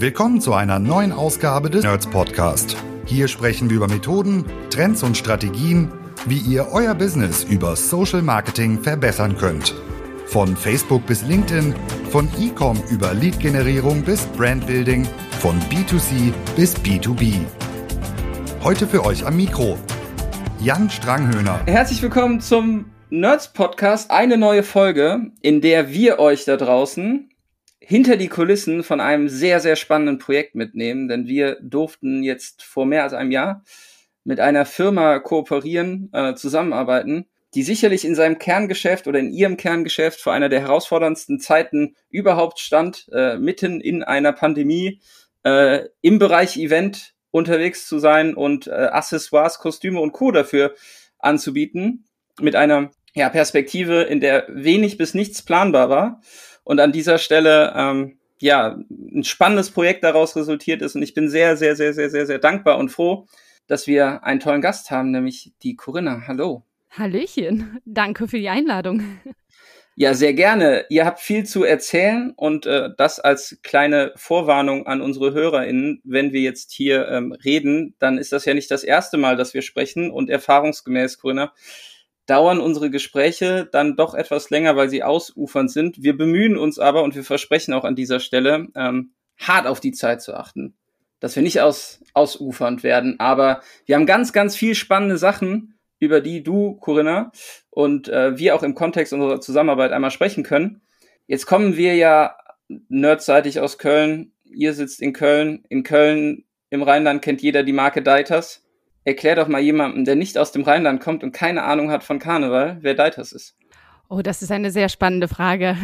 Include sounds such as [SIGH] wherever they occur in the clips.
Willkommen zu einer neuen Ausgabe des Nerds Podcast. Hier sprechen wir über Methoden, Trends und Strategien, wie ihr euer Business über Social Marketing verbessern könnt. Von Facebook bis LinkedIn, von E-Com über Lead-Generierung bis Brandbuilding, von B2C bis B2B. Heute für euch am Mikro Jan Stranghöhner. Herzlich willkommen zum Nerds Podcast, eine neue Folge, in der wir euch da draußen hinter die Kulissen von einem sehr, sehr spannenden Projekt mitnehmen, denn wir durften jetzt vor mehr als einem Jahr mit einer Firma kooperieren, äh, zusammenarbeiten, die sicherlich in seinem Kerngeschäft oder in ihrem Kerngeschäft vor einer der herausforderndsten Zeiten überhaupt stand, äh, mitten in einer Pandemie, äh, im Bereich Event unterwegs zu sein und äh, Accessoires, Kostüme und Co. dafür anzubieten, mit einer ja, Perspektive, in der wenig bis nichts planbar war. Und an dieser Stelle, ähm, ja, ein spannendes Projekt daraus resultiert ist. Und ich bin sehr, sehr, sehr, sehr, sehr, sehr dankbar und froh, dass wir einen tollen Gast haben, nämlich die Corinna. Hallo. Hallöchen. Danke für die Einladung. Ja, sehr gerne. Ihr habt viel zu erzählen und äh, das als kleine Vorwarnung an unsere HörerInnen. Wenn wir jetzt hier ähm, reden, dann ist das ja nicht das erste Mal, dass wir sprechen und erfahrungsgemäß, Corinna, dauern unsere Gespräche dann doch etwas länger, weil sie ausufernd sind. Wir bemühen uns aber und wir versprechen auch an dieser Stelle, ähm, hart auf die Zeit zu achten, dass wir nicht aus, ausufernd werden. Aber wir haben ganz, ganz viel spannende Sachen, über die du, Corinna, und äh, wir auch im Kontext unserer Zusammenarbeit einmal sprechen können. Jetzt kommen wir ja nerdseitig aus Köln. Ihr sitzt in Köln. In Köln im Rheinland kennt jeder die Marke Deiters erklär doch mal jemandem, der nicht aus dem Rheinland kommt und keine Ahnung hat von Karneval, wer Deiters ist. Oh, das ist eine sehr spannende Frage.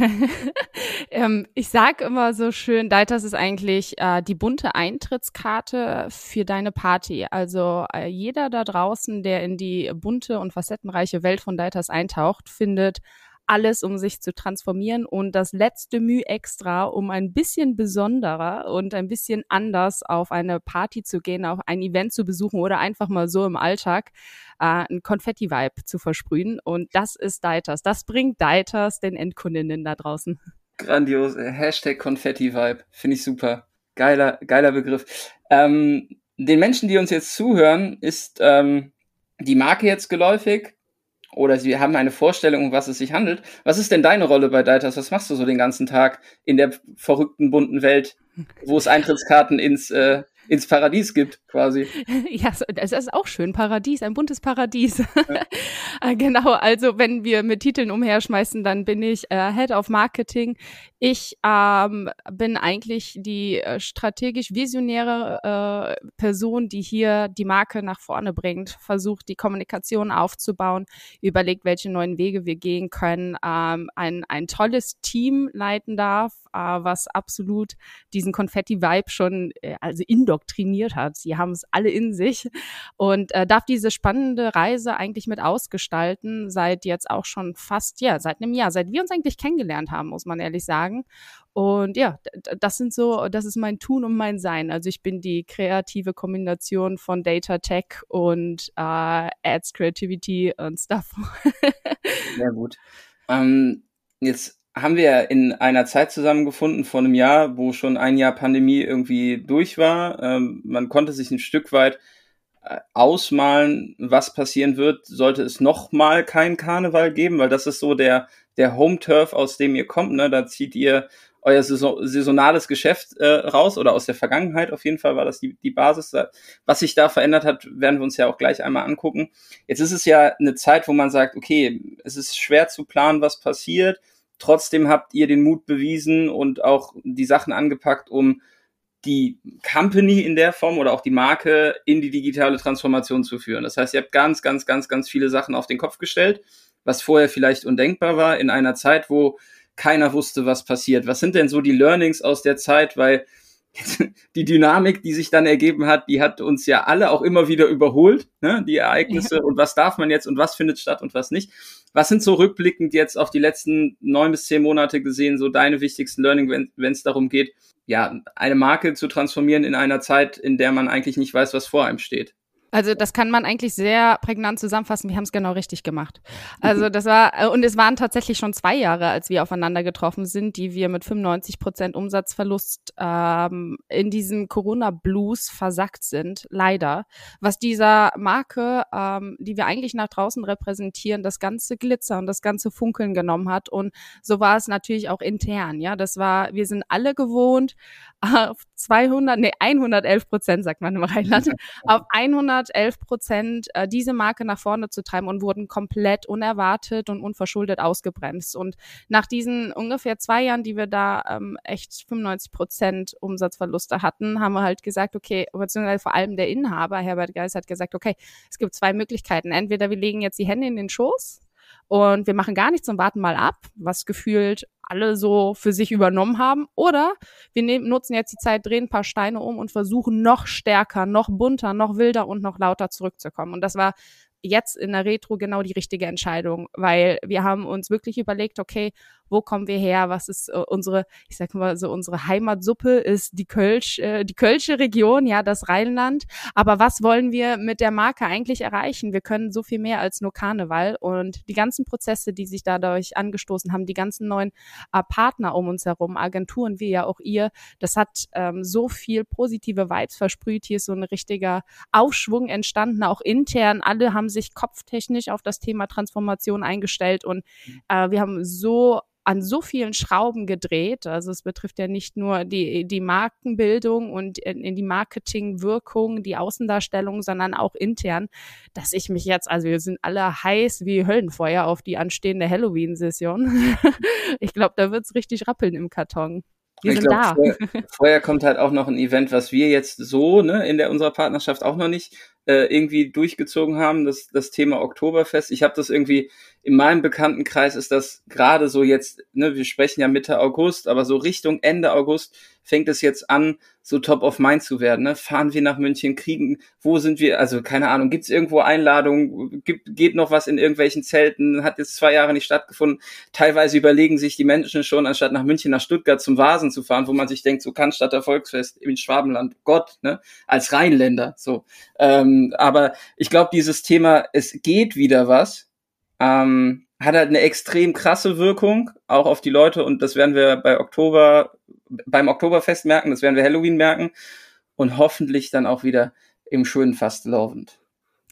[LAUGHS] ähm, ich sage immer so schön, Deiters ist eigentlich äh, die bunte Eintrittskarte für deine Party. Also äh, jeder da draußen, der in die bunte und facettenreiche Welt von Deiters eintaucht, findet alles, um sich zu transformieren und das letzte Mühe extra, um ein bisschen besonderer und ein bisschen anders auf eine Party zu gehen, auf ein Event zu besuchen oder einfach mal so im Alltag äh, ein Konfetti-Vibe zu versprühen. Und das ist Deiters. Das bringt Deiters den Endkundinnen da draußen. Grandios. Hashtag Konfetti-Vibe. Finde ich super. Geiler, geiler Begriff. Ähm, den Menschen, die uns jetzt zuhören, ist ähm, die Marke jetzt geläufig oder sie haben eine Vorstellung, um was es sich handelt. Was ist denn deine Rolle bei Deitas? Was machst du so den ganzen Tag in der verrückten, bunten Welt, wo es Eintrittskarten ins äh, ins Paradies gibt, quasi. [LAUGHS] Ja, das ist auch schön. Paradies, ein buntes Paradies. Ja. [LAUGHS] Äh, genau, also wenn wir mit Titeln umherschmeißen, dann bin ich äh, Head of Marketing. Ich ähm, bin eigentlich die äh, strategisch visionäre äh, Person, die hier die Marke nach vorne bringt, versucht, die Kommunikation aufzubauen, überlegt, welche neuen Wege wir gehen können, ähm, ein, ein tolles Team leiten darf, was absolut diesen Konfetti-Vibe schon, äh, also indoktriniert hat. Sie haben es alle in sich und äh, darf diese spannende Reise eigentlich mit ausgestalten, seit jetzt auch schon fast, ja, seit einem Jahr, seit wir uns eigentlich kennengelernt haben, muss man ehrlich sagen. Und ja, das sind so, das ist mein Tun und mein Sein. Also ich bin die kreative Kombination von Data Tech und äh, Ads Creativity und Stuff. [LAUGHS] Sehr gut. Ähm, jetzt haben wir in einer Zeit zusammengefunden vor einem Jahr, wo schon ein Jahr Pandemie irgendwie durch war. Ähm, man konnte sich ein Stück weit äh, ausmalen, was passieren wird, sollte es noch mal keinen Karneval geben, weil das ist so der der Home Turf, aus dem ihr kommt. Ne? Da zieht ihr euer Saison, saisonales Geschäft äh, raus oder aus der Vergangenheit auf jeden Fall war das die, die Basis. Was sich da verändert hat, werden wir uns ja auch gleich einmal angucken. Jetzt ist es ja eine Zeit, wo man sagt, okay, es ist schwer zu planen, was passiert Trotzdem habt ihr den Mut bewiesen und auch die Sachen angepackt, um die Company in der Form oder auch die Marke in die digitale Transformation zu führen. Das heißt, ihr habt ganz, ganz, ganz, ganz viele Sachen auf den Kopf gestellt, was vorher vielleicht undenkbar war in einer Zeit, wo keiner wusste, was passiert. Was sind denn so die Learnings aus der Zeit? Weil [LAUGHS] die Dynamik, die sich dann ergeben hat, die hat uns ja alle auch immer wieder überholt, ne? die Ereignisse ja. und was darf man jetzt und was findet statt und was nicht. Was sind so rückblickend jetzt auf die letzten neun bis zehn Monate gesehen, so deine wichtigsten Learning, wenn es darum geht, ja, eine Marke zu transformieren in einer Zeit, in der man eigentlich nicht weiß, was vor einem steht? Also das kann man eigentlich sehr prägnant zusammenfassen. Wir haben es genau richtig gemacht. Also das war äh, und es waren tatsächlich schon zwei Jahre, als wir aufeinander getroffen sind, die wir mit 95 Prozent Umsatzverlust ähm, in diesem Corona Blues versackt sind. Leider, was dieser Marke, ähm, die wir eigentlich nach draußen repräsentieren, das ganze Glitzer und das ganze Funkeln genommen hat. Und so war es natürlich auch intern. Ja, das war. Wir sind alle gewohnt 200, nee 111 Prozent sagt man im Rheinland, [LAUGHS] auf 100 111 Prozent äh, diese Marke nach vorne zu treiben und wurden komplett unerwartet und unverschuldet ausgebremst. Und nach diesen ungefähr zwei Jahren, die wir da ähm, echt 95 Prozent Umsatzverluste hatten, haben wir halt gesagt, okay, beziehungsweise vor allem der Inhaber, Herbert Geis, hat gesagt, okay, es gibt zwei Möglichkeiten. Entweder wir legen jetzt die Hände in den Schoß und wir machen gar nichts und warten mal ab, was gefühlt alle so für sich übernommen haben. Oder wir nehmen, nutzen jetzt die Zeit, drehen ein paar Steine um und versuchen noch stärker, noch bunter, noch wilder und noch lauter zurückzukommen. Und das war jetzt in der Retro genau die richtige Entscheidung, weil wir haben uns wirklich überlegt, okay, wo kommen wir her? Was ist äh, unsere, ich sag mal so, unsere Heimatsuppe ist die Kölsch, äh, die Kölsche Region, ja, das Rheinland. Aber was wollen wir mit der Marke eigentlich erreichen? Wir können so viel mehr als nur Karneval und die ganzen Prozesse, die sich dadurch angestoßen haben, die ganzen neuen äh, Partner um uns herum, Agenturen wie ja auch ihr, das hat ähm, so viel positive Vibes versprüht. Hier ist so ein richtiger Aufschwung entstanden, auch intern. Alle haben sich kopftechnisch auf das Thema Transformation eingestellt und äh, wir haben so an so vielen Schrauben gedreht. Also es betrifft ja nicht nur die, die Markenbildung und in, die Marketingwirkung, die Außendarstellung, sondern auch intern, dass ich mich jetzt, also wir sind alle heiß wie Höllenfeuer auf die anstehende Halloween-Session. [LAUGHS] ich glaube, da wird's richtig rappeln im Karton. Wir ich sind glaub, da. Vorher, vorher, kommt halt auch noch ein Event, was wir jetzt so ne, in der unserer Partnerschaft auch noch nicht äh, irgendwie durchgezogen haben, das, das Thema Oktoberfest. Ich habe das irgendwie, in meinem Bekanntenkreis ist das gerade so jetzt, ne, wir sprechen ja Mitte August, aber so Richtung Ende August fängt es jetzt an, so top of mind zu werden. Ne? Fahren wir nach München, kriegen, wo sind wir, also keine Ahnung, gibt es irgendwo Einladungen, gibt, geht noch was in irgendwelchen Zelten, hat jetzt zwei Jahre nicht stattgefunden. Teilweise überlegen sich die Menschen schon, anstatt nach München, nach Stuttgart zum Vasen zu fahren, wo man sich denkt, so kann statt der Volksfest im Schwabenland, Gott, ne, als Rheinländer, so. Ähm, aber ich glaube, dieses Thema, es geht wieder was, ähm, hat halt eine extrem krasse Wirkung, auch auf die Leute und das werden wir bei Oktober beim Oktoberfest merken, das werden wir Halloween merken und hoffentlich dann auch wieder im schönen Fastelovend.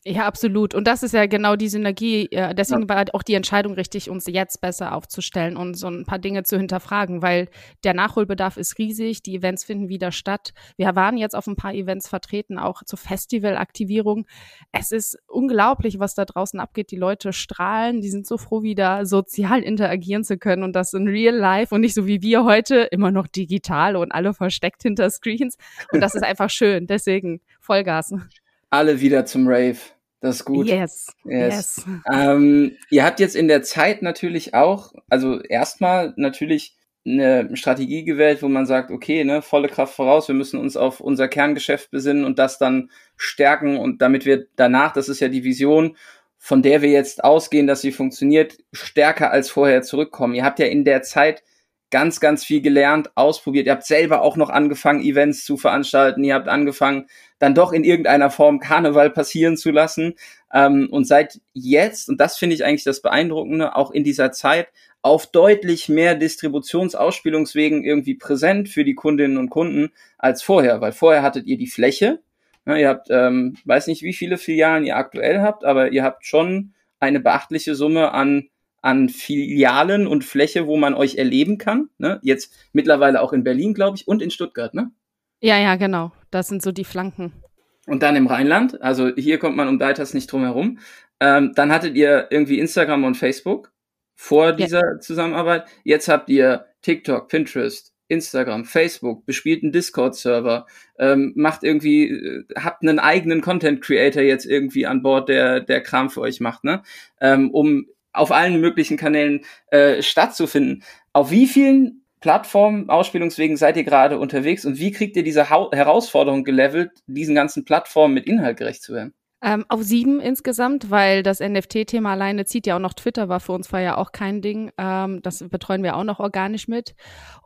Ja, absolut. Und das ist ja genau die Synergie. Deswegen ja. war auch die Entscheidung richtig, uns jetzt besser aufzustellen und so ein paar Dinge zu hinterfragen, weil der Nachholbedarf ist riesig. Die Events finden wieder statt. Wir waren jetzt auf ein paar Events vertreten, auch zur Festivalaktivierung. Es ist unglaublich, was da draußen abgeht. Die Leute strahlen. Die sind so froh, wieder sozial interagieren zu können und das in real life und nicht so wie wir heute immer noch digital und alle versteckt hinter Screens. Und das ist einfach schön. Deswegen Vollgas alle wieder zum Rave. Das ist gut. Yes. Yes. yes. Ähm, ihr habt jetzt in der Zeit natürlich auch, also erstmal natürlich eine Strategie gewählt, wo man sagt, okay, ne, volle Kraft voraus, wir müssen uns auf unser Kerngeschäft besinnen und das dann stärken und damit wir danach, das ist ja die Vision, von der wir jetzt ausgehen, dass sie funktioniert, stärker als vorher zurückkommen. Ihr habt ja in der Zeit ganz, ganz viel gelernt, ausprobiert. Ihr habt selber auch noch angefangen, Events zu veranstalten. Ihr habt angefangen, dann doch in irgendeiner Form Karneval passieren zu lassen. Ähm, und seit jetzt, und das finde ich eigentlich das Beeindruckende, auch in dieser Zeit auf deutlich mehr Distributionsausspielungswegen irgendwie präsent für die Kundinnen und Kunden als vorher, weil vorher hattet ihr die Fläche. Ja, ihr habt, ähm, weiß nicht, wie viele Filialen ihr aktuell habt, aber ihr habt schon eine beachtliche Summe an an Filialen und Fläche, wo man euch erleben kann. Ne? Jetzt mittlerweile auch in Berlin, glaube ich, und in Stuttgart, ne? Ja, ja, genau. Das sind so die Flanken. Und dann im Rheinland, also hier kommt man um Deiters nicht drum herum. Ähm, dann hattet ihr irgendwie Instagram und Facebook vor dieser ja. Zusammenarbeit. Jetzt habt ihr TikTok, Pinterest, Instagram, Facebook, bespielten Discord-Server, ähm, macht irgendwie, äh, habt einen eigenen Content-Creator jetzt irgendwie an Bord, der der Kram für euch macht, ne? Ähm, um auf allen möglichen Kanälen äh, stattzufinden. Auf wie vielen Plattformen, Ausspielungswegen seid ihr gerade unterwegs und wie kriegt ihr diese ha Herausforderung gelevelt, diesen ganzen Plattformen mit Inhalt gerecht zu werden? Ähm, auf sieben insgesamt, weil das NFT-Thema alleine zieht ja auch noch Twitter, war für uns vorher auch kein Ding. Ähm, das betreuen wir auch noch organisch mit.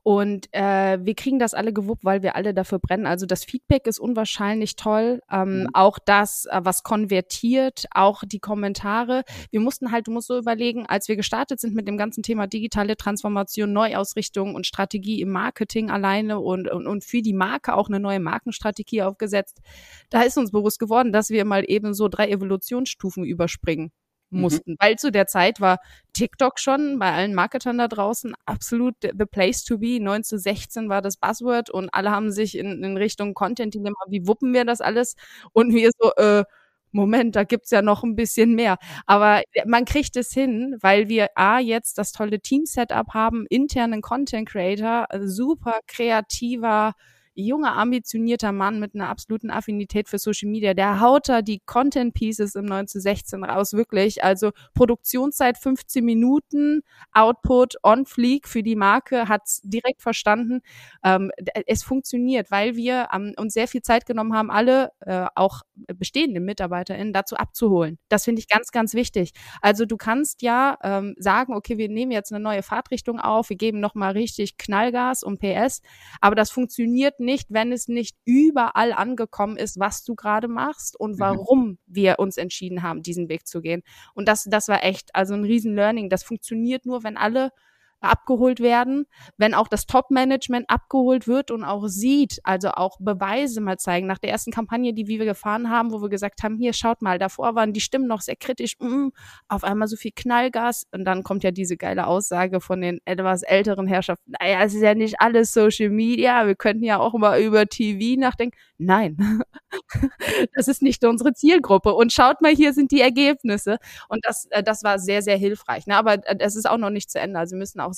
Und äh, wir kriegen das alle gewuppt, weil wir alle dafür brennen. Also das Feedback ist unwahrscheinlich toll. Ähm, mhm. Auch das, äh, was konvertiert, auch die Kommentare. Wir mussten halt, du musst so überlegen, als wir gestartet sind mit dem ganzen Thema digitale Transformation, Neuausrichtung und Strategie im Marketing alleine und, und, und für die Marke auch eine neue Markenstrategie aufgesetzt, da ist uns bewusst geworden, dass wir mal eben eben so drei Evolutionsstufen überspringen mhm. mussten. Mhm. Weil zu der Zeit war TikTok schon bei allen Marketern da draußen absolut the place to be. 9 zu 16 war das Buzzword und alle haben sich in, in Richtung Content Dilemma, wie wuppen wir das alles? Und wir so, äh, Moment, da gibt's ja noch ein bisschen mehr. Aber man kriegt es hin, weil wir A, jetzt das tolle Team-Setup haben, internen Content Creator, super kreativer, junger, ambitionierter Mann mit einer absoluten Affinität für Social Media, der haut da die Content Pieces im 9 zu 16 raus, wirklich. Also Produktionszeit 15 Minuten, Output on fleek für die Marke, hat's direkt verstanden. Ähm, es funktioniert, weil wir ähm, uns sehr viel Zeit genommen haben, alle, äh, auch bestehende MitarbeiterInnen dazu abzuholen. Das finde ich ganz, ganz wichtig. Also du kannst ja ähm, sagen, okay, wir nehmen jetzt eine neue Fahrtrichtung auf, wir geben nochmal richtig Knallgas und PS, aber das funktioniert nicht, wenn es nicht überall angekommen ist, was du gerade machst und mhm. warum mhm. wir uns entschieden haben, diesen Weg zu gehen. Und das, das war echt also ein riesen Learning. Das funktioniert nur, wenn alle abgeholt werden, wenn auch das Top-Management abgeholt wird und auch sieht, also auch Beweise mal zeigen. Nach der ersten Kampagne, die wir gefahren haben, wo wir gesagt haben, hier schaut mal, davor waren die Stimmen noch sehr kritisch, mm, auf einmal so viel Knallgas und dann kommt ja diese geile Aussage von den etwas älteren Herrschaften, naja, es ist ja nicht alles Social Media, wir könnten ja auch mal über TV nachdenken. Nein, [LAUGHS] das ist nicht unsere Zielgruppe und schaut mal, hier sind die Ergebnisse und das, äh, das war sehr, sehr hilfreich. Ne? Aber es ist auch noch nicht zu Ende, also wir müssen auch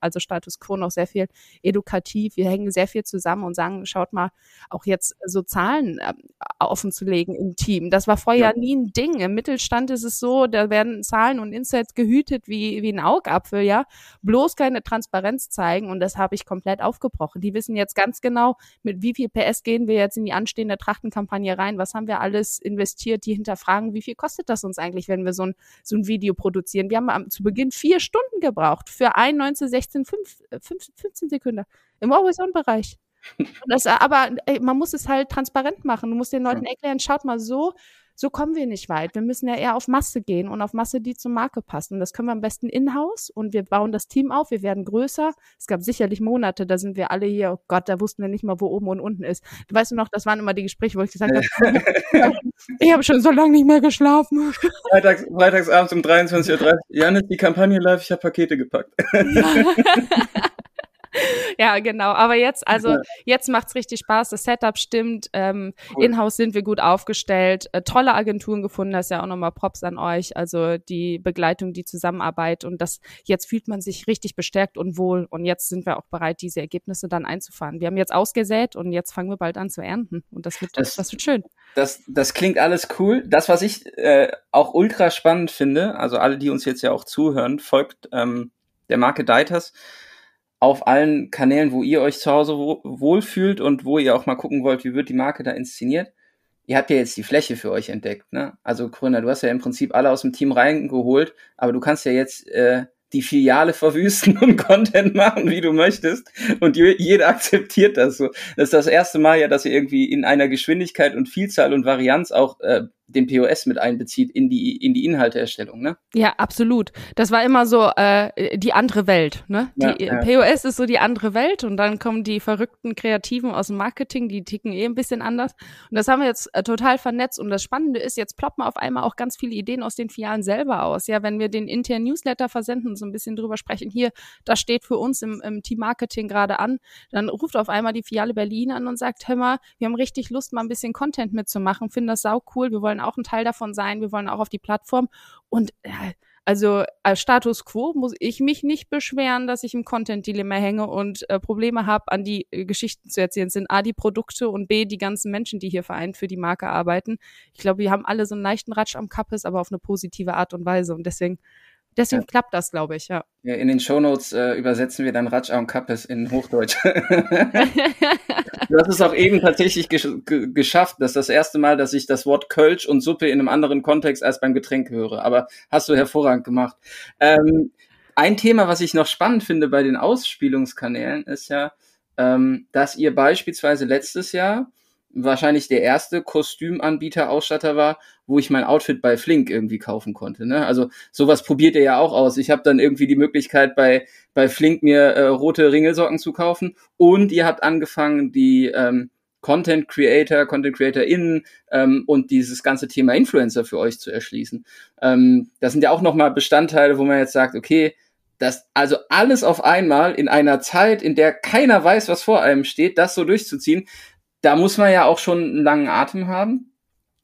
also Status Quo noch sehr viel edukativ. Wir hängen sehr viel zusammen und sagen, schaut mal, auch jetzt so Zahlen äh, offen zu legen im Team. Das war vorher ja. nie ein Ding. Im Mittelstand ist es so, da werden Zahlen und Insights gehütet wie, wie ein Augapfel, ja. Bloß keine Transparenz zeigen und das habe ich komplett aufgebrochen. Die wissen jetzt ganz genau, mit wie viel PS gehen wir jetzt in die anstehende Trachtenkampagne rein, was haben wir alles investiert, die hinterfragen, wie viel kostet das uns eigentlich, wenn wir so ein, so ein Video produzieren. Wir haben zu Beginn vier Stunden gebraucht für ein 1916 5, 5, 15 Sekunden im Always-On-Bereich. [LAUGHS] aber ey, man muss es halt transparent machen. Du musst den Leuten erklären, schaut mal so, so kommen wir nicht weit. Wir müssen ja eher auf Masse gehen und auf Masse, die zur Marke passen. Und das können wir am besten in-house und wir bauen das Team auf, wir werden größer. Es gab sicherlich Monate, da sind wir alle hier, oh Gott, da wussten wir nicht mal, wo oben und unten ist. Du weißt du noch, das waren immer die Gespräche, wo ich gesagt habe, [LAUGHS] ich habe schon so lange nicht mehr geschlafen. [LAUGHS] Freitags, freitagsabends um 23.30 Uhr, Janis, die Kampagne läuft, ich habe Pakete gepackt. ja, [LAUGHS] [LAUGHS] genau. Aber jetzt, also ja. jetzt macht's richtig Spaß. Das Setup stimmt. Ähm, cool. In-house sind wir gut aufgestellt. Äh, tolle Agenturen gefunden. Das ist ja auch nochmal Props an euch. Also die Begleitung, die Zusammenarbeit und das jetzt fühlt man sich richtig bestärkt und wohl. Und jetzt sind wir auch bereit, diese Ergebnisse dann einzufahren. Wir haben jetzt ausgesät und jetzt fangen wir bald an zu ernten. Und das wird, das, das wird schön. Das, das klingt alles cool. Das, was ich äh, auch ultra spannend finde, also alle, die uns jetzt ja auch zuhören, folgt ähm, der Marke Deiters auf allen Kanälen, wo ihr euch zu Hause wohlfühlt und wo ihr auch mal gucken wollt, wie wird die Marke da inszeniert. Ihr habt ja jetzt die Fläche für euch entdeckt, ne? Also Gründer, du hast ja im Prinzip alle aus dem Team reingeholt, aber du kannst ja jetzt äh, die Filiale [LAUGHS] verwüsten und Content machen, wie du möchtest. Und jeder [LAUGHS] akzeptiert das so. Das ist das erste Mal ja, dass ihr irgendwie in einer Geschwindigkeit und Vielzahl und Varianz auch äh, den POS mit einbezieht in die in die Inhalteerstellung, ne? Ja, absolut. Das war immer so äh, die andere Welt, ne? Die ja. POS ist so die andere Welt und dann kommen die verrückten Kreativen aus dem Marketing, die ticken eh ein bisschen anders und das haben wir jetzt äh, total vernetzt und das Spannende ist, jetzt ploppen auf einmal auch ganz viele Ideen aus den Filialen selber aus. Ja, wenn wir den internen Newsletter versenden und so ein bisschen drüber sprechen, hier, das steht für uns im, im Team Marketing gerade an, dann ruft auf einmal die Filiale Berlin an und sagt, hör mal, wir haben richtig Lust mal ein bisschen Content mitzumachen, finden das sau cool, wir wollen wollen auch ein Teil davon sein, wir wollen auch auf die Plattform. Und äh, also als Status quo muss ich mich nicht beschweren, dass ich im Content-Dilemma hänge und äh, Probleme habe, an die äh, Geschichten zu erzählen. Es sind A, die Produkte und B, die ganzen Menschen, die hier vereint für die Marke arbeiten. Ich glaube, wir haben alle so einen leichten Ratsch am Kappes, aber auf eine positive Art und Weise. Und deswegen Deswegen ja. klappt das, glaube ich, ja. ja. In den Shownotes äh, übersetzen wir dann Ratsch und Kappes in Hochdeutsch. [LAUGHS] [LAUGHS] du hast es auch eben tatsächlich gesch geschafft. Das ist das erste Mal, dass ich das Wort Kölsch und Suppe in einem anderen Kontext als beim Getränk höre. Aber hast du hervorragend gemacht. Ähm, ein Thema, was ich noch spannend finde bei den Ausspielungskanälen, ist ja, ähm, dass ihr beispielsweise letztes Jahr wahrscheinlich der erste Kostümanbieter, Ausstatter war, wo ich mein Outfit bei Flink irgendwie kaufen konnte. Ne? Also sowas probiert ihr ja auch aus. Ich habe dann irgendwie die Möglichkeit bei bei Flink mir äh, rote Ringelsocken zu kaufen und ihr habt angefangen die ähm, Content Creator, Content CreatorInnen ähm, und dieses ganze Thema Influencer für euch zu erschließen. Ähm, das sind ja auch nochmal Bestandteile, wo man jetzt sagt, okay, das also alles auf einmal in einer Zeit, in der keiner weiß, was vor einem steht, das so durchzuziehen, da muss man ja auch schon einen langen Atem haben.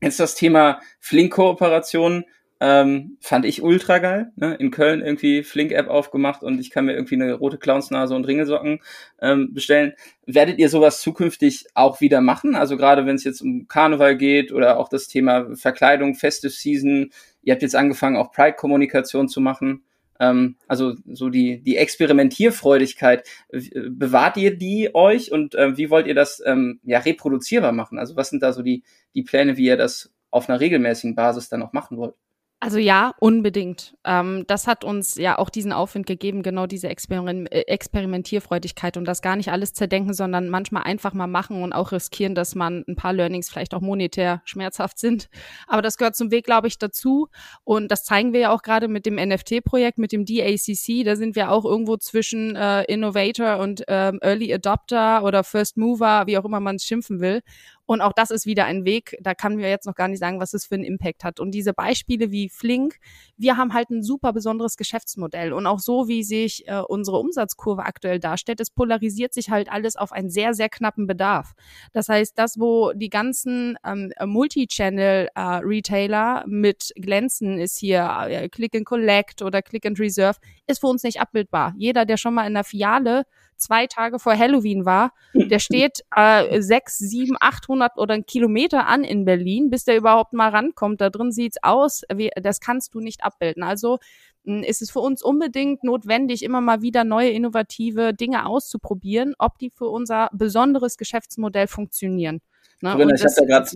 Jetzt das Thema Flink-Kooperation ähm, fand ich ultra geil. Ne? In Köln irgendwie Flink-App aufgemacht und ich kann mir irgendwie eine rote Clownsnase und Ringelsocken ähm, bestellen. Werdet ihr sowas zukünftig auch wieder machen? Also gerade wenn es jetzt um Karneval geht oder auch das Thema Verkleidung, Festive Season. Ihr habt jetzt angefangen, auch Pride-Kommunikation zu machen. Ähm, also so die, die Experimentierfreudigkeit, bewahrt ihr die euch und äh, wie wollt ihr das ähm, ja reproduzierbar machen? Also was sind da so die, die Pläne, wie ihr das auf einer regelmäßigen Basis dann auch machen wollt? Also ja, unbedingt. Ähm, das hat uns ja auch diesen Aufwind gegeben, genau diese Experim äh, Experimentierfreudigkeit und das gar nicht alles zerdenken, sondern manchmal einfach mal machen und auch riskieren, dass man ein paar Learnings vielleicht auch monetär schmerzhaft sind. Aber das gehört zum Weg, glaube ich, dazu. Und das zeigen wir ja auch gerade mit dem NFT-Projekt, mit dem DACC. Da sind wir auch irgendwo zwischen äh, Innovator und ähm, Early Adopter oder First Mover, wie auch immer man es schimpfen will. Und auch das ist wieder ein Weg, da kann mir jetzt noch gar nicht sagen, was es für einen Impact hat. Und diese Beispiele wie Flink, wir haben halt ein super besonderes Geschäftsmodell. Und auch so, wie sich äh, unsere Umsatzkurve aktuell darstellt, es polarisiert sich halt alles auf einen sehr, sehr knappen Bedarf. Das heißt, das, wo die ganzen ähm, Multi-Channel-Retailer äh, mit glänzen, ist hier äh, Click and Collect oder Click and Reserve, ist für uns nicht abbildbar. Jeder, der schon mal in der Fiale zwei Tage vor Halloween war, der [LAUGHS] steht äh, sechs, sieben, achthundert oder ein Kilometer an in Berlin, bis der überhaupt mal rankommt. Da drin sieht's aus, wie, das kannst du nicht abbilden. Also hm, ist es für uns unbedingt notwendig, immer mal wieder neue innovative Dinge auszuprobieren, ob die für unser besonderes Geschäftsmodell funktionieren. Ne? Corinna, ich habe da gerade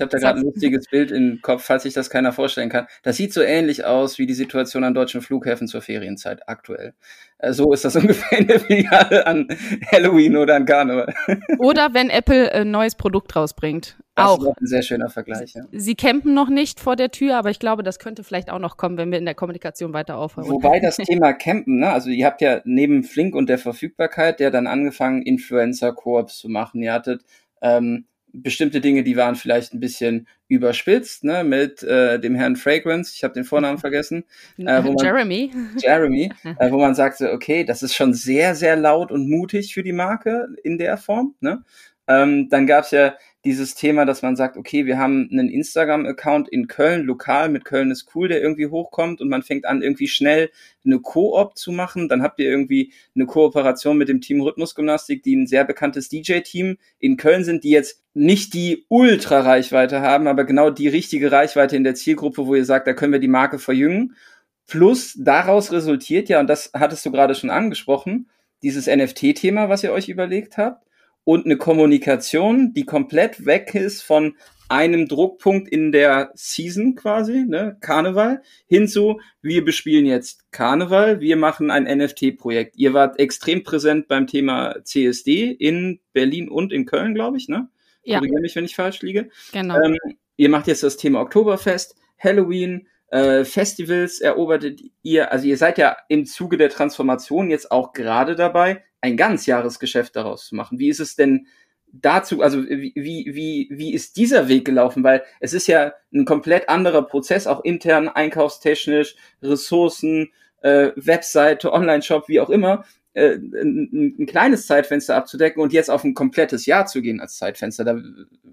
hab da ein lustiges Bild im Kopf, falls sich das keiner vorstellen kann. Das sieht so ähnlich aus wie die Situation an deutschen Flughäfen zur Ferienzeit aktuell. Äh, so ist das [LAUGHS] ungefähr in der Filiale an Halloween oder an Karneval. [LAUGHS] Oder wenn Apple ein neues Produkt rausbringt. Das auch. ist ein sehr schöner Vergleich. Ja. Sie campen noch nicht vor der Tür, aber ich glaube, das könnte vielleicht auch noch kommen, wenn wir in der Kommunikation weiter aufhören. Wobei das Thema Campen, ne? also ihr habt ja neben Flink und der Verfügbarkeit ja dann angefangen, Influencer-Koops zu machen. Ihr hattet ähm, bestimmte Dinge, die waren vielleicht ein bisschen überspitzt, ne, mit äh, dem Herrn Fragrance, ich habe den Vornamen [LAUGHS] vergessen. Äh, wo man, Jeremy. [LAUGHS] Jeremy, [LAUGHS] äh, wo man sagte, okay, das ist schon sehr, sehr laut und mutig für die Marke in der Form. Ne? Ähm, dann gab es ja dieses Thema, dass man sagt, okay, wir haben einen Instagram-Account in Köln, lokal mit Köln ist cool, der irgendwie hochkommt und man fängt an, irgendwie schnell eine Koop zu machen. Dann habt ihr irgendwie eine Kooperation mit dem Team Rhythmusgymnastik, die ein sehr bekanntes DJ-Team in Köln sind, die jetzt nicht die Ultra-Reichweite haben, aber genau die richtige Reichweite in der Zielgruppe, wo ihr sagt, da können wir die Marke verjüngen. Plus daraus resultiert ja, und das hattest du gerade schon angesprochen, dieses NFT-Thema, was ihr euch überlegt habt und eine Kommunikation, die komplett weg ist von einem Druckpunkt in der Season quasi, ne, Karneval, hinzu, wir bespielen jetzt Karneval, wir machen ein NFT-Projekt. Ihr wart extrem präsent beim Thema CSD in Berlin und in Köln, glaube ich, ne? Ja. Korrigiere mich, wenn ich falsch liege. Genau. Ähm, ihr macht jetzt das Thema Oktoberfest, Halloween, äh, Festivals erobertet ihr, also ihr seid ja im Zuge der Transformation jetzt auch gerade dabei, ein Ganzjahresgeschäft daraus zu machen. Wie ist es denn dazu, also wie, wie, wie ist dieser Weg gelaufen? Weil es ist ja ein komplett anderer Prozess, auch intern, einkaufstechnisch, Ressourcen, äh, Webseite, Online-Shop, wie auch immer, äh, ein, ein, kleines Zeitfenster abzudecken und jetzt auf ein komplettes Jahr zu gehen als Zeitfenster. Da,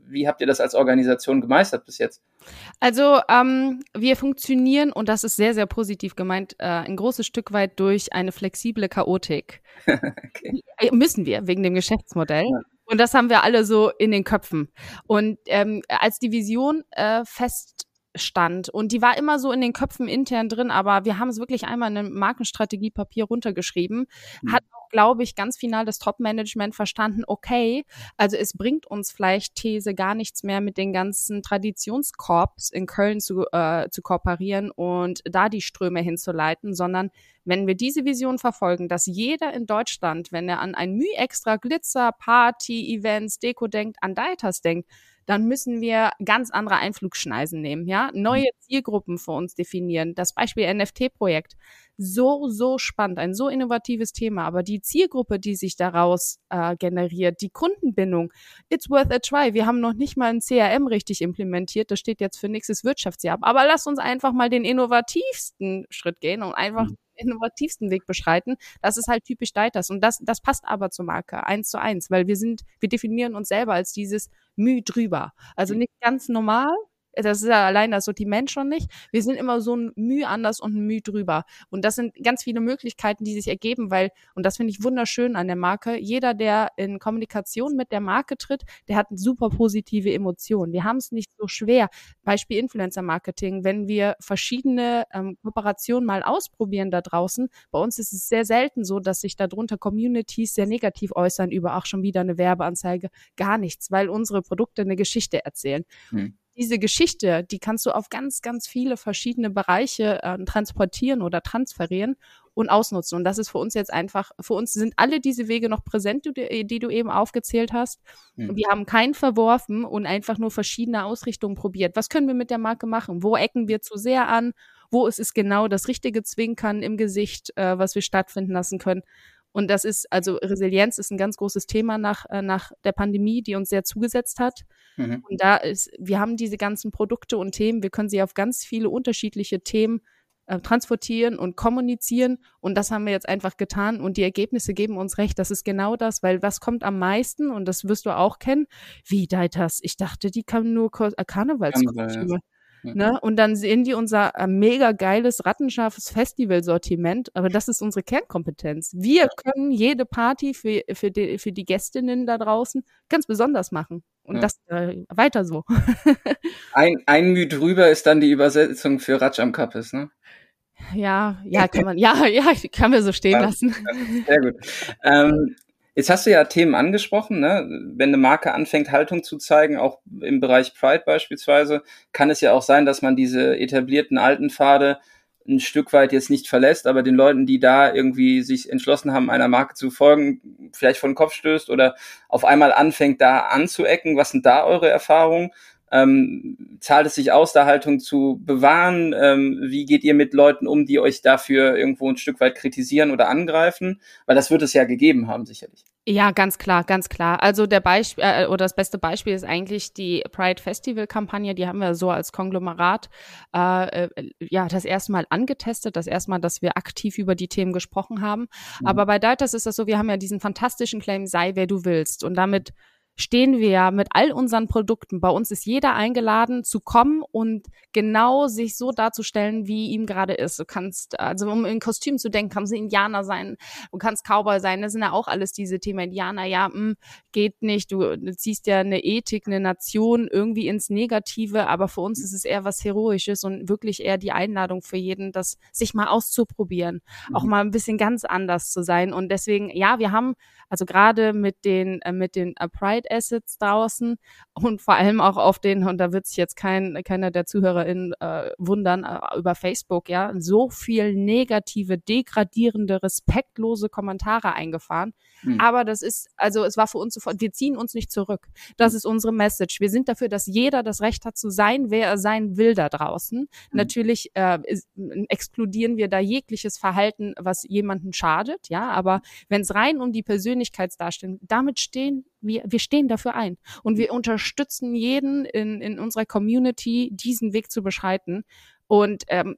wie habt ihr das als Organisation gemeistert bis jetzt? Also ähm, wir funktionieren, und das ist sehr, sehr positiv gemeint, äh, ein großes Stück weit durch eine flexible Chaotik. [LAUGHS] okay. Äh, müssen wir, wegen dem Geschäftsmodell. Ja. Und das haben wir alle so in den Köpfen. Und ähm, als die Vision äh, fest stand. Und die war immer so in den Köpfen intern drin, aber wir haben es wirklich einmal in einem Markenstrategiepapier runtergeschrieben. Mhm. Hat auch, glaube ich, ganz final das Top-Management verstanden, okay, also es bringt uns vielleicht These gar nichts mehr mit den ganzen Traditionskorps in Köln zu, äh, zu kooperieren und da die Ströme hinzuleiten, sondern wenn wir diese Vision verfolgen, dass jeder in Deutschland, wenn er an ein Mühe extra Glitzer, Party, Events, Deko denkt, an Deitas denkt, dann müssen wir ganz andere Einflugschneisen nehmen, ja, neue mhm. Zielgruppen für uns definieren. Das Beispiel NFT-Projekt, so, so spannend, ein so innovatives Thema, aber die Zielgruppe, die sich daraus äh, generiert, die Kundenbindung, it's worth a try. Wir haben noch nicht mal ein CRM richtig implementiert, das steht jetzt für nächstes Wirtschaftsjahr. Aber lass uns einfach mal den innovativsten Schritt gehen und einfach mhm innovativsten Weg beschreiten. Das ist halt typisch Deiters. Und das, das passt aber zur Marke eins zu eins, weil wir sind, wir definieren uns selber als dieses Müh drüber. Also mhm. nicht ganz normal, das ist ja allein das Sortiment schon nicht. Wir sind immer so ein Mühe anders und ein Mühe drüber. Und das sind ganz viele Möglichkeiten, die sich ergeben, weil, und das finde ich wunderschön an der Marke, jeder, der in Kommunikation mit der Marke tritt, der hat super positive Emotionen. Wir haben es nicht so schwer. Beispiel Influencer-Marketing, wenn wir verschiedene ähm, Kooperationen mal ausprobieren da draußen, bei uns ist es sehr selten so, dass sich darunter Communities sehr negativ äußern über, ach, schon wieder eine Werbeanzeige. Gar nichts, weil unsere Produkte eine Geschichte erzählen. Hm diese Geschichte, die kannst du auf ganz, ganz viele verschiedene Bereiche äh, transportieren oder transferieren und ausnutzen. Und das ist für uns jetzt einfach, für uns sind alle diese Wege noch präsent, die, die du eben aufgezählt hast. Mhm. Wir haben keinen verworfen und einfach nur verschiedene Ausrichtungen probiert. Was können wir mit der Marke machen? Wo ecken wir zu sehr an? Wo ist es genau das richtige Zwinkern im Gesicht, äh, was wir stattfinden lassen können? Und das ist, also Resilienz ist ein ganz großes Thema nach, äh, nach der Pandemie, die uns sehr zugesetzt hat. Mhm. Und da ist, wir haben diese ganzen Produkte und Themen, wir können sie auf ganz viele unterschiedliche Themen äh, transportieren und kommunizieren. Und das haben wir jetzt einfach getan. Und die Ergebnisse geben uns recht. Das ist genau das, weil was kommt am meisten? Und das wirst du auch kennen. Wie Deitas? Ich dachte, die kann nur äh, Karnevalskostüme. Ne? Und dann sehen die unser äh, mega geiles, rattenscharfes Festivalsortiment, aber das ist unsere Kernkompetenz. Wir können jede Party für, für, die, für die Gästinnen da draußen ganz besonders machen. Und ja. das äh, weiter so. [LAUGHS] ein, ein Mühe drüber ist dann die Übersetzung für Ratsch am Kappes, ne? Ja, ja, kann man, ja, ja, kann wir so stehen ja, lassen. Sehr gut. Ähm, Jetzt hast du ja Themen angesprochen, ne? wenn eine Marke anfängt, Haltung zu zeigen, auch im Bereich Pride beispielsweise, kann es ja auch sein, dass man diese etablierten alten Pfade ein Stück weit jetzt nicht verlässt, aber den Leuten, die da irgendwie sich entschlossen haben, einer Marke zu folgen, vielleicht vor den Kopf stößt oder auf einmal anfängt, da anzuecken. Was sind da eure Erfahrungen? Ähm, zahlt es sich aus, da Haltung zu bewahren? Ähm, wie geht ihr mit Leuten um, die euch dafür irgendwo ein Stück weit kritisieren oder angreifen? Weil das wird es ja gegeben haben, sicherlich. Ja, ganz klar, ganz klar. Also der Beispiel äh, oder das beste Beispiel ist eigentlich die Pride Festival Kampagne. Die haben wir so als Konglomerat äh, äh, ja das erste Mal angetestet, das erste Mal, dass wir aktiv über die Themen gesprochen haben. Mhm. Aber bei Deitas ist das so, wir haben ja diesen fantastischen Claim, sei wer du willst. Und damit stehen wir ja mit all unseren Produkten. Bei uns ist jeder eingeladen zu kommen und genau sich so darzustellen, wie ihm gerade ist. Du kannst, also um in Kostüm zu denken, kannst du Indianer sein, du kannst Cowboy sein. Das sind ja auch alles diese Themen. Indianer, ja, mh, hm, geht nicht. Du, ziehst ja eine Ethik, eine Nation irgendwie ins Negative, aber für uns ist es eher was Heroisches und wirklich eher die Einladung für jeden, das sich mal auszuprobieren, mhm. auch mal ein bisschen ganz anders zu sein. Und deswegen, ja, wir haben also gerade mit den, äh, mit den äh, Pride Assets draußen und vor allem auch auf den, und da wird sich jetzt kein, keiner der ZuhörerInnen äh, wundern, äh, über Facebook, ja, so viel negative, degradierende, respektlose Kommentare eingefahren. Mhm. Aber das ist, also es war für uns sofort, wir ziehen uns nicht zurück. Das ist unsere Message. Wir sind dafür, dass jeder das Recht hat zu sein, wer er sein will da draußen. Mhm. Natürlich äh, ist, exkludieren wir da jegliches Verhalten, was jemanden schadet, ja, aber wenn es rein um die Persönlichkeitsdarstellung, damit stehen wir, wir stehen dafür ein. Und wir unterstützen jeden in, in unserer Community, diesen Weg zu beschreiten. Und ähm,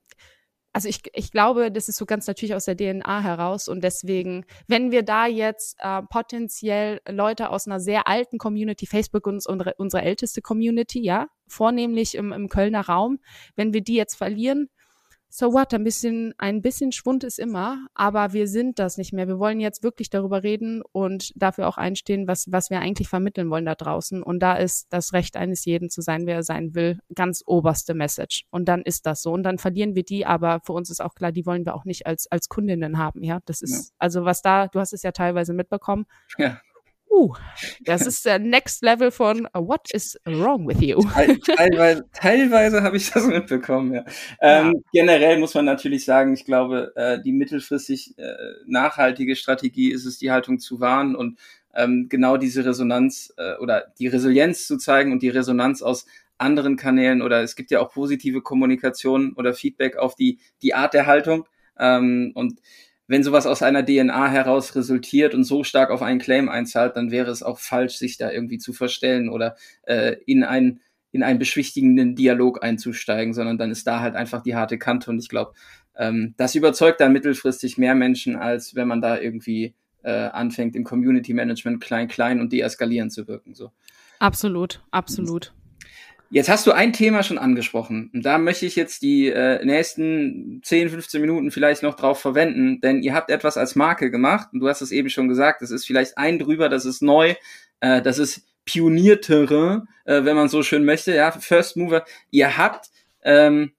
also ich, ich glaube, das ist so ganz natürlich aus der DNA heraus. Und deswegen, wenn wir da jetzt äh, potenziell Leute aus einer sehr alten Community, Facebook ist unsere, unsere älteste Community, ja, vornehmlich im, im Kölner Raum, wenn wir die jetzt verlieren, so what, ein bisschen, ein bisschen Schwund ist immer, aber wir sind das nicht mehr. Wir wollen jetzt wirklich darüber reden und dafür auch einstehen, was, was wir eigentlich vermitteln wollen da draußen. Und da ist das Recht eines jeden zu sein, wer er sein will, ganz oberste Message. Und dann ist das so. Und dann verlieren wir die, aber für uns ist auch klar, die wollen wir auch nicht als, als Kundinnen haben. Ja, das ist, ja. also was da, du hast es ja teilweise mitbekommen. Ja. Uh, das ist der Next Level von uh, What is wrong with you? Teilweise, teilweise habe ich das mitbekommen, ja. Ähm, ja. Generell muss man natürlich sagen, ich glaube, äh, die mittelfristig äh, nachhaltige Strategie ist es, die Haltung zu wahren und ähm, genau diese Resonanz äh, oder die Resilienz zu zeigen und die Resonanz aus anderen Kanälen oder es gibt ja auch positive Kommunikation oder Feedback auf die, die Art der Haltung. Ähm, und wenn sowas aus einer DNA heraus resultiert und so stark auf einen Claim einzahlt, dann wäre es auch falsch, sich da irgendwie zu verstellen oder äh, in einen in einen beschwichtigenden Dialog einzusteigen, sondern dann ist da halt einfach die harte Kante und ich glaube, ähm, das überzeugt dann mittelfristig mehr Menschen, als wenn man da irgendwie äh, anfängt, im Community Management klein, klein und deeskalierend zu wirken. So. Absolut, absolut. Jetzt hast du ein Thema schon angesprochen. Und da möchte ich jetzt die äh, nächsten 10, 15 Minuten vielleicht noch drauf verwenden, denn ihr habt etwas als Marke gemacht und du hast es eben schon gesagt, das ist vielleicht ein drüber, das ist neu, äh, das ist Pionierterrain, äh, wenn man so schön möchte, ja, First Mover. Ihr habt ähm,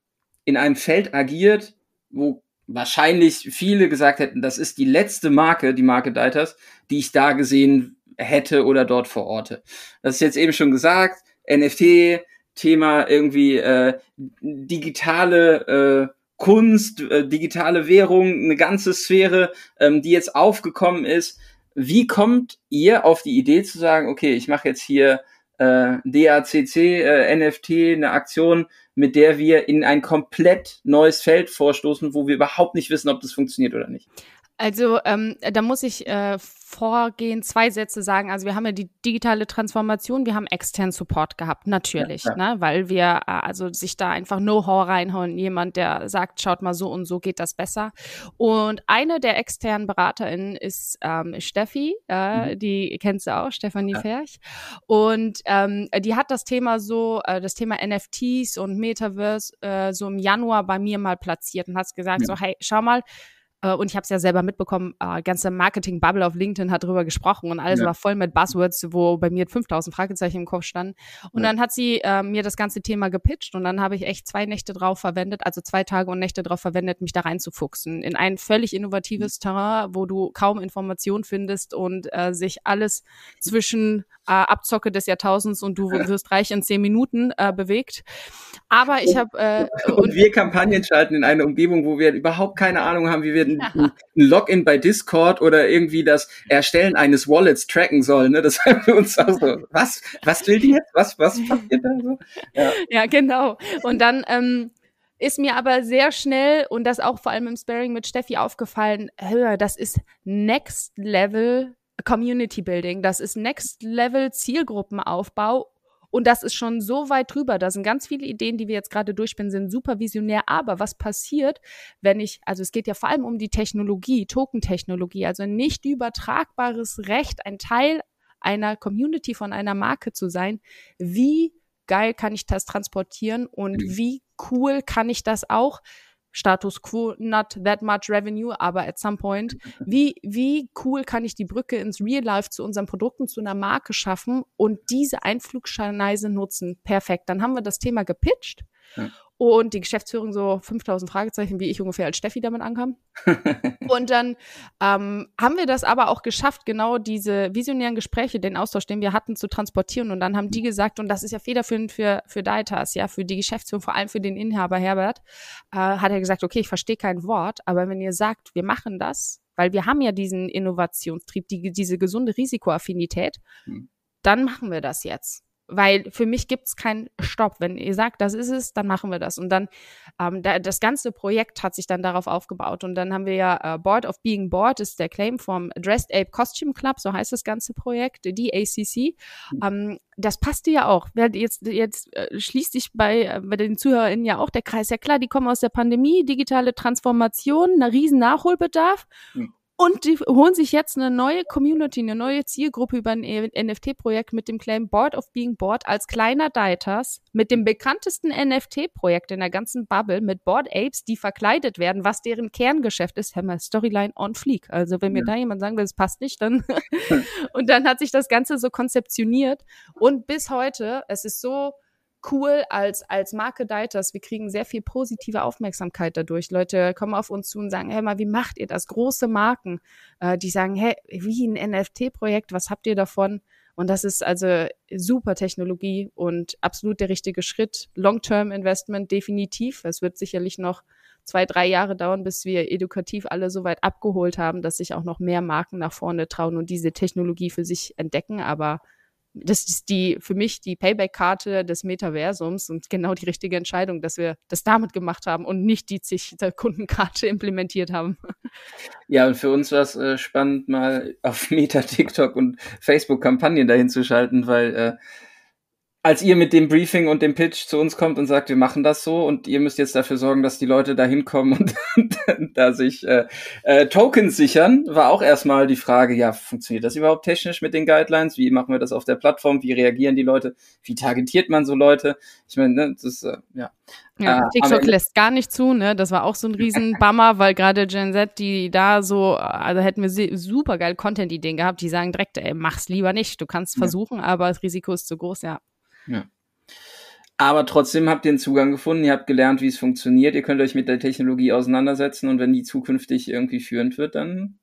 in einem Feld agiert, wo wahrscheinlich viele gesagt hätten, das ist die letzte Marke, die Marke Deiters, die ich da gesehen hätte oder dort verorte. Das ist jetzt eben schon gesagt, NFT, Thema irgendwie äh, digitale äh, Kunst, äh, digitale Währung, eine ganze Sphäre, ähm, die jetzt aufgekommen ist. Wie kommt ihr auf die Idee zu sagen, okay, ich mache jetzt hier äh, DACC, äh, NFT, eine Aktion, mit der wir in ein komplett neues Feld vorstoßen, wo wir überhaupt nicht wissen, ob das funktioniert oder nicht? Also ähm, da muss ich äh, vorgehen, zwei Sätze sagen. Also wir haben ja die digitale Transformation, wir haben externen Support gehabt, natürlich, ja, ne? weil wir äh, also sich da einfach Know-how reinhauen, jemand, der sagt, schaut mal so und so geht das besser. Und eine der externen BeraterInnen ist ähm, Steffi, äh, mhm. die kennst du auch, Stefanie ja. Ferch. Und ähm, die hat das Thema so, äh, das Thema NFTs und Metaverse äh, so im Januar bei mir mal platziert und hat gesagt, ja. so hey, schau mal, äh, und ich habe es ja selber mitbekommen, äh, ganze Marketing-Bubble auf LinkedIn hat drüber gesprochen und alles ja. war voll mit Buzzwords, wo bei mir 5000 Fragezeichen im Kopf standen. Und ja. dann hat sie äh, mir das ganze Thema gepitcht und dann habe ich echt zwei Nächte drauf verwendet, also zwei Tage und Nächte drauf verwendet, mich da reinzufuchsen in ein völlig innovatives mhm. Terrain, wo du kaum Informationen findest und äh, sich alles zwischen äh, Abzocke des Jahrtausends und du [LAUGHS] wirst reich in zehn Minuten äh, bewegt. Aber ich habe äh, [LAUGHS] und, und wir Kampagnen schalten in eine Umgebung, wo wir überhaupt keine Ahnung haben, wie wir ein, Login bei Discord oder irgendwie das Erstellen eines Wallets tracken sollen. Ne? Das [LAUGHS] haben wir uns auch so. Was? Was will die jetzt? Was? Was passiert da so? Ja, ja genau. Und dann ähm, ist mir aber sehr schnell und das auch vor allem im Sparing mit Steffi aufgefallen, das ist Next Level Community Building, das ist Next Level Zielgruppenaufbau und das ist schon so weit drüber. Da sind ganz viele Ideen, die wir jetzt gerade durchspielen, sind super visionär. Aber was passiert, wenn ich, also es geht ja vor allem um die Technologie, Token-Technologie, also nicht übertragbares Recht, ein Teil einer Community von einer Marke zu sein. Wie geil kann ich das transportieren und mhm. wie cool kann ich das auch Status quo, not that much revenue, aber at some point, wie, wie cool kann ich die Brücke ins Real Life zu unseren Produkten, zu einer Marke schaffen und diese Einflugschneise nutzen? Perfekt. Dann haben wir das Thema gepitcht. Ja. Und die Geschäftsführung so 5000 Fragezeichen, wie ich ungefähr als Steffi damit ankam. [LAUGHS] und dann ähm, haben wir das aber auch geschafft, genau diese visionären Gespräche, den Austausch, den wir hatten, zu transportieren. Und dann haben die gesagt, und das ist ja federführend für, für Daitas, ja, für die Geschäftsführung, vor allem für den Inhaber Herbert, äh, hat er gesagt, okay, ich verstehe kein Wort, aber wenn ihr sagt, wir machen das, weil wir haben ja diesen Innovationstrieb, die, diese gesunde Risikoaffinität, hm. dann machen wir das jetzt weil für mich gibt's keinen Stopp. Wenn ihr sagt, das ist es, dann machen wir das. Und dann ähm, da, das ganze Projekt hat sich dann darauf aufgebaut. Und dann haben wir ja äh, Board of Being Board ist der Claim vom Dressed Ape Costume Club, so heißt das ganze Projekt, die ACC. Mhm. Ähm, das passte ja auch. Jetzt, jetzt äh, schließt sich bei, äh, bei den ZuhörerInnen ja auch der Kreis. Ja klar, die kommen aus der Pandemie, digitale Transformation, ein riesen Nachholbedarf. Mhm Und die holen sich jetzt eine neue Community, eine neue Zielgruppe über ein NFT-Projekt mit dem Claim Board of Being Board als kleiner Dieters, mit dem bekanntesten NFT-Projekt in der ganzen Bubble, mit Board Apes, die verkleidet werden, was deren Kerngeschäft ist. Hammer Storyline on Fleek. Also wenn mir ja. da jemand sagen will, es passt nicht, dann. [LAUGHS] und dann hat sich das Ganze so konzeptioniert. Und bis heute, es ist so, cool als, als Marke Deiters. Wir kriegen sehr viel positive Aufmerksamkeit dadurch. Leute kommen auf uns zu und sagen, hey mal, wie macht ihr das? Große Marken, äh, die sagen, hey, wie ein NFT-Projekt, was habt ihr davon? Und das ist also super Technologie und absolut der richtige Schritt. Long-Term-Investment definitiv. Es wird sicherlich noch zwei, drei Jahre dauern, bis wir edukativ alle so weit abgeholt haben, dass sich auch noch mehr Marken nach vorne trauen und diese Technologie für sich entdecken. Aber das ist die für mich die Payback-Karte des Metaversums und genau die richtige Entscheidung, dass wir das damit gemacht haben und nicht die zig Kundenkarte [LAUGHS] implementiert haben. Ja, und für uns war es äh, spannend, mal auf Meta, TikTok und Facebook Kampagnen dahin zu schalten, weil äh, als ihr mit dem Briefing und dem Pitch zu uns kommt und sagt, wir machen das so und ihr müsst jetzt dafür sorgen, dass die Leute da hinkommen und, und [LAUGHS] da sich äh, äh, Tokens sichern, war auch erstmal die Frage, ja, funktioniert das überhaupt technisch mit den Guidelines? Wie machen wir das auf der Plattform? Wie reagieren die Leute? Wie targetiert man so Leute? Ich meine, ne, das ist, äh, ja. Ja, äh, TikTok lässt gar nicht zu, ne? Das war auch so ein Riesenbummer, weil gerade Gen Z, die da so, also hätten wir super geil Content-Ideen gehabt, die sagen direkt, ey, mach's lieber nicht. Du kannst versuchen, ja. aber das Risiko ist zu groß, ja. Ja. Aber trotzdem habt ihr einen Zugang gefunden, ihr habt gelernt, wie es funktioniert, ihr könnt euch mit der Technologie auseinandersetzen und wenn die zukünftig irgendwie führend wird, dann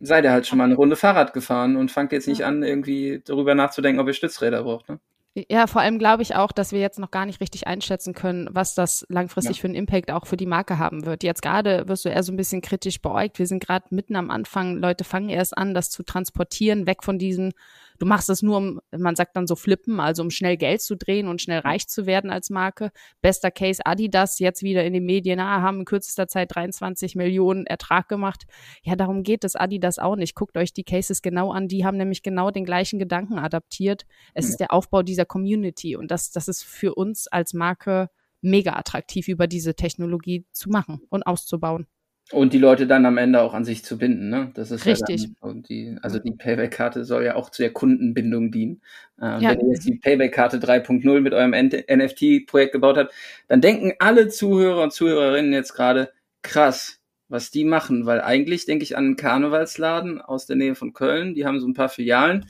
seid ihr halt schon mal eine Runde Fahrrad gefahren und fangt jetzt nicht an, irgendwie darüber nachzudenken, ob ihr Stützräder braucht. Ne? Ja, vor allem glaube ich auch, dass wir jetzt noch gar nicht richtig einschätzen können, was das langfristig ja. für einen Impact auch für die Marke haben wird. Jetzt gerade wirst du eher so ein bisschen kritisch beäugt. Wir sind gerade mitten am Anfang. Leute fangen erst an, das zu transportieren, weg von diesen Du machst es nur, um, man sagt dann so flippen, also um schnell Geld zu drehen und schnell reich zu werden als Marke. Bester Case Adidas, jetzt wieder in den Medien, ah, haben in kürzester Zeit 23 Millionen Ertrag gemacht. Ja, darum geht es Adidas auch nicht. Guckt euch die Cases genau an. Die haben nämlich genau den gleichen Gedanken adaptiert. Es ist der Aufbau dieser Community und das, das ist für uns als Marke mega attraktiv, über diese Technologie zu machen und auszubauen. Und die Leute dann am Ende auch an sich zu binden, ne? Das ist richtig. Ja dann, und die, also die Payback-Karte soll ja auch zu der Kundenbindung dienen. Äh, ja. Wenn ihr jetzt die Payback-Karte 3.0 mit eurem NFT-Projekt gebaut habt, dann denken alle Zuhörer und Zuhörerinnen jetzt gerade, krass, was die machen, weil eigentlich denke ich an einen Karnevalsladen aus der Nähe von Köln, die haben so ein paar Filialen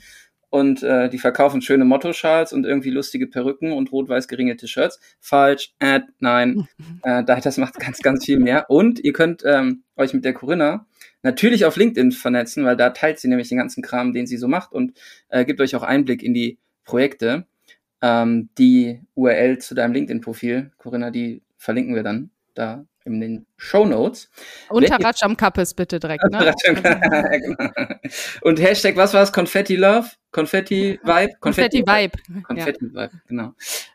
und äh, die verkaufen schöne Motto-Schals und irgendwie lustige Perücken und rot-weiß geringelte Shirts. Falsch, [LAUGHS] äh, nein, äh, das macht ganz, ganz viel mehr. Und ihr könnt ähm, euch mit der Corinna natürlich auf LinkedIn vernetzen, weil da teilt sie nämlich den ganzen Kram, den sie so macht und äh, gibt euch auch Einblick in die Projekte. Ähm, die URL zu deinem LinkedIn-Profil, Corinna, die verlinken wir dann da in den Show Notes. Unter Ratscham Kappes bitte direkt. Ne? [LAUGHS] Genau. Und Hashtag, was war es? Confetti Love? Confetti Vibe? Confetti, Confetti Vibe. Confetti ja. Vibe, genau.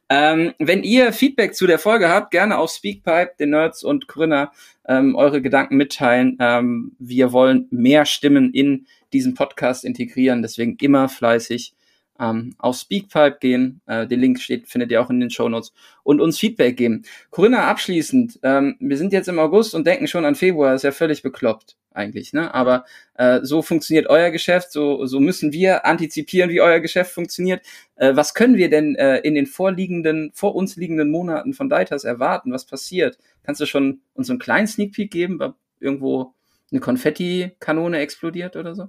Ähm, wenn ihr Feedback zu der Folge habt, gerne auf Speakpipe, den Nerds und Corinna ähm, eure Gedanken mitteilen. Ähm, wir wollen mehr Stimmen in diesen Podcast integrieren, deswegen immer fleißig ähm, auf Speakpipe gehen. Äh, den Link steht, findet ihr auch in den Show Notes und uns Feedback geben. Corinna, abschließend, ähm, wir sind jetzt im August und denken schon an Februar, ist ja völlig bekloppt eigentlich, ne? Aber äh, so funktioniert euer Geschäft, so, so müssen wir antizipieren, wie euer Geschäft funktioniert. Äh, was können wir denn äh, in den vorliegenden, vor uns liegenden Monaten von Deitas erwarten? Was passiert? Kannst du schon uns einen kleinen Sneak Peek geben, irgendwo eine Konfetti-Kanone explodiert oder so?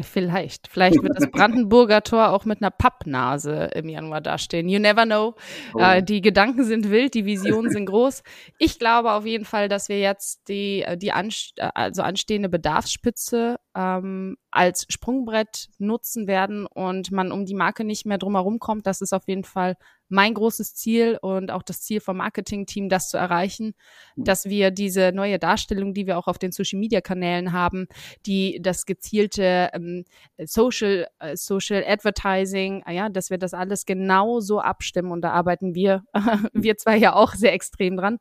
Vielleicht. Vielleicht wird das [LAUGHS] Brandenburger Tor auch mit einer Pappnase im Januar dastehen. You never know. Oh. Äh, die Gedanken sind wild, die Visionen sind groß. Ich glaube auf jeden Fall, dass wir jetzt die, äh, die anst äh, also anstehende Bedarfsspitze ähm, als Sprungbrett nutzen werden und man um die Marke nicht mehr drumherum kommt. Das ist auf jeden Fall mein großes Ziel und auch das Ziel vom Marketing-Team, das zu erreichen, hm. dass wir diese neue Darstellung, die wir auch auf den Social-Media-Kanälen haben, die das gezielte ähm, Social, äh, Social Advertising, äh, ja, dass wir das alles genau so abstimmen und da arbeiten wir, [LAUGHS] wir zwei ja auch sehr extrem dran,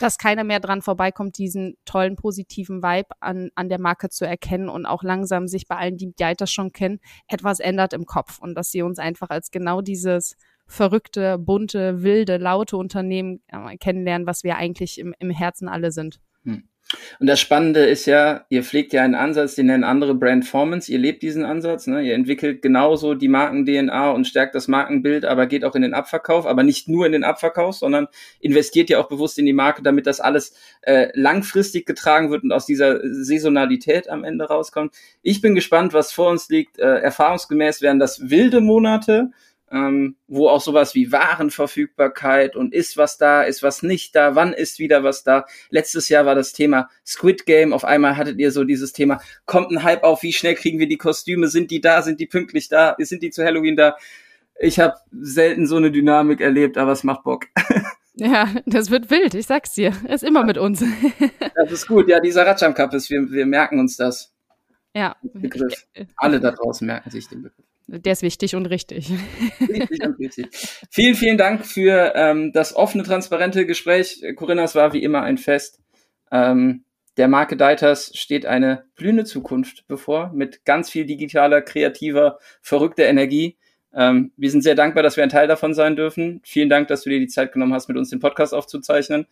dass keiner mehr dran vorbeikommt, diesen tollen positiven Vibe an, an der Marke zu erkennen und auch langsam sich bei allen, die die das schon kennen, etwas ändert im Kopf und dass sie uns einfach als genau dieses verrückte, bunte, wilde, laute Unternehmen kennenlernen, was wir eigentlich im, im Herzen alle sind. Hm. Und das Spannende ist ja, ihr pflegt ja einen Ansatz, den nennen andere Brandformance. Ihr lebt diesen Ansatz, ne? Ihr entwickelt genauso die Marken-DNA und stärkt das Markenbild, aber geht auch in den Abverkauf, aber nicht nur in den Abverkauf, sondern investiert ja auch bewusst in die Marke, damit das alles äh, langfristig getragen wird und aus dieser Saisonalität am Ende rauskommt. Ich bin gespannt, was vor uns liegt. Äh, erfahrungsgemäß werden das wilde Monate ähm, wo auch sowas wie Warenverfügbarkeit und ist was da, ist was nicht da, wann ist wieder was da. Letztes Jahr war das Thema Squid Game. Auf einmal hattet ihr so dieses Thema, kommt ein Hype auf, wie schnell kriegen wir die Kostüme, sind die da, sind die pünktlich da, sind die zu Halloween da? Ich habe selten so eine Dynamik erlebt, aber es macht Bock. [LAUGHS] Ja, das wird wild, ich sag's dir. Ist immer mit uns. [LAUGHS] Das ist gut, ja, dieser Ratscham Cup ist, wir, wir merken uns das. Ja. Begriff. [LAUGHS] Alle da draußen merken sich den Begriff. Der ist wichtig und richtig. Wichtig und richtig. Vielen, vielen Dank für ähm, das offene, transparente Gespräch. Corinna, es war wie immer ein Fest. Ähm, der Marke Deiters steht eine blühende Zukunft bevor mit ganz viel digitaler, kreativer, verrückter Energie. Ähm, wir sind sehr dankbar, dass wir ein Teil davon sein dürfen. Vielen Dank, dass du dir die Zeit genommen hast, mit uns den Podcast aufzuzeichnen.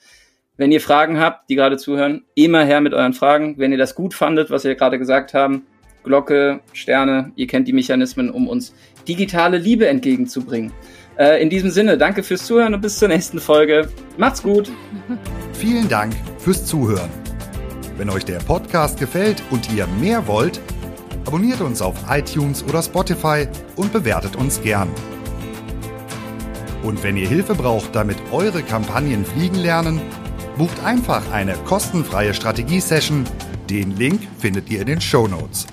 Wenn ihr Fragen habt, die gerade zuhören, immer her mit euren Fragen. Wenn ihr das gut fandet, was wir gerade gesagt haben, Glocke, Sterne, ihr kennt die Mechanismen, um uns digitale Liebe entgegenzubringen. Äh, in diesem Sinne, danke fürs Zuhören und bis zur nächsten Folge. Macht's gut. [LAUGHS] Vielen Dank fürs Zuhören. Wenn euch der Podcast gefällt und ihr mehr wollt, abonniert uns auf iTunes oder Spotify und bewertet uns gern. Und wenn ihr Hilfe braucht, damit eure Kampagnen fliegen lernen, bucht einfach eine kostenfreie Strategie-Session. Den Link findet ihr in den Show Notes.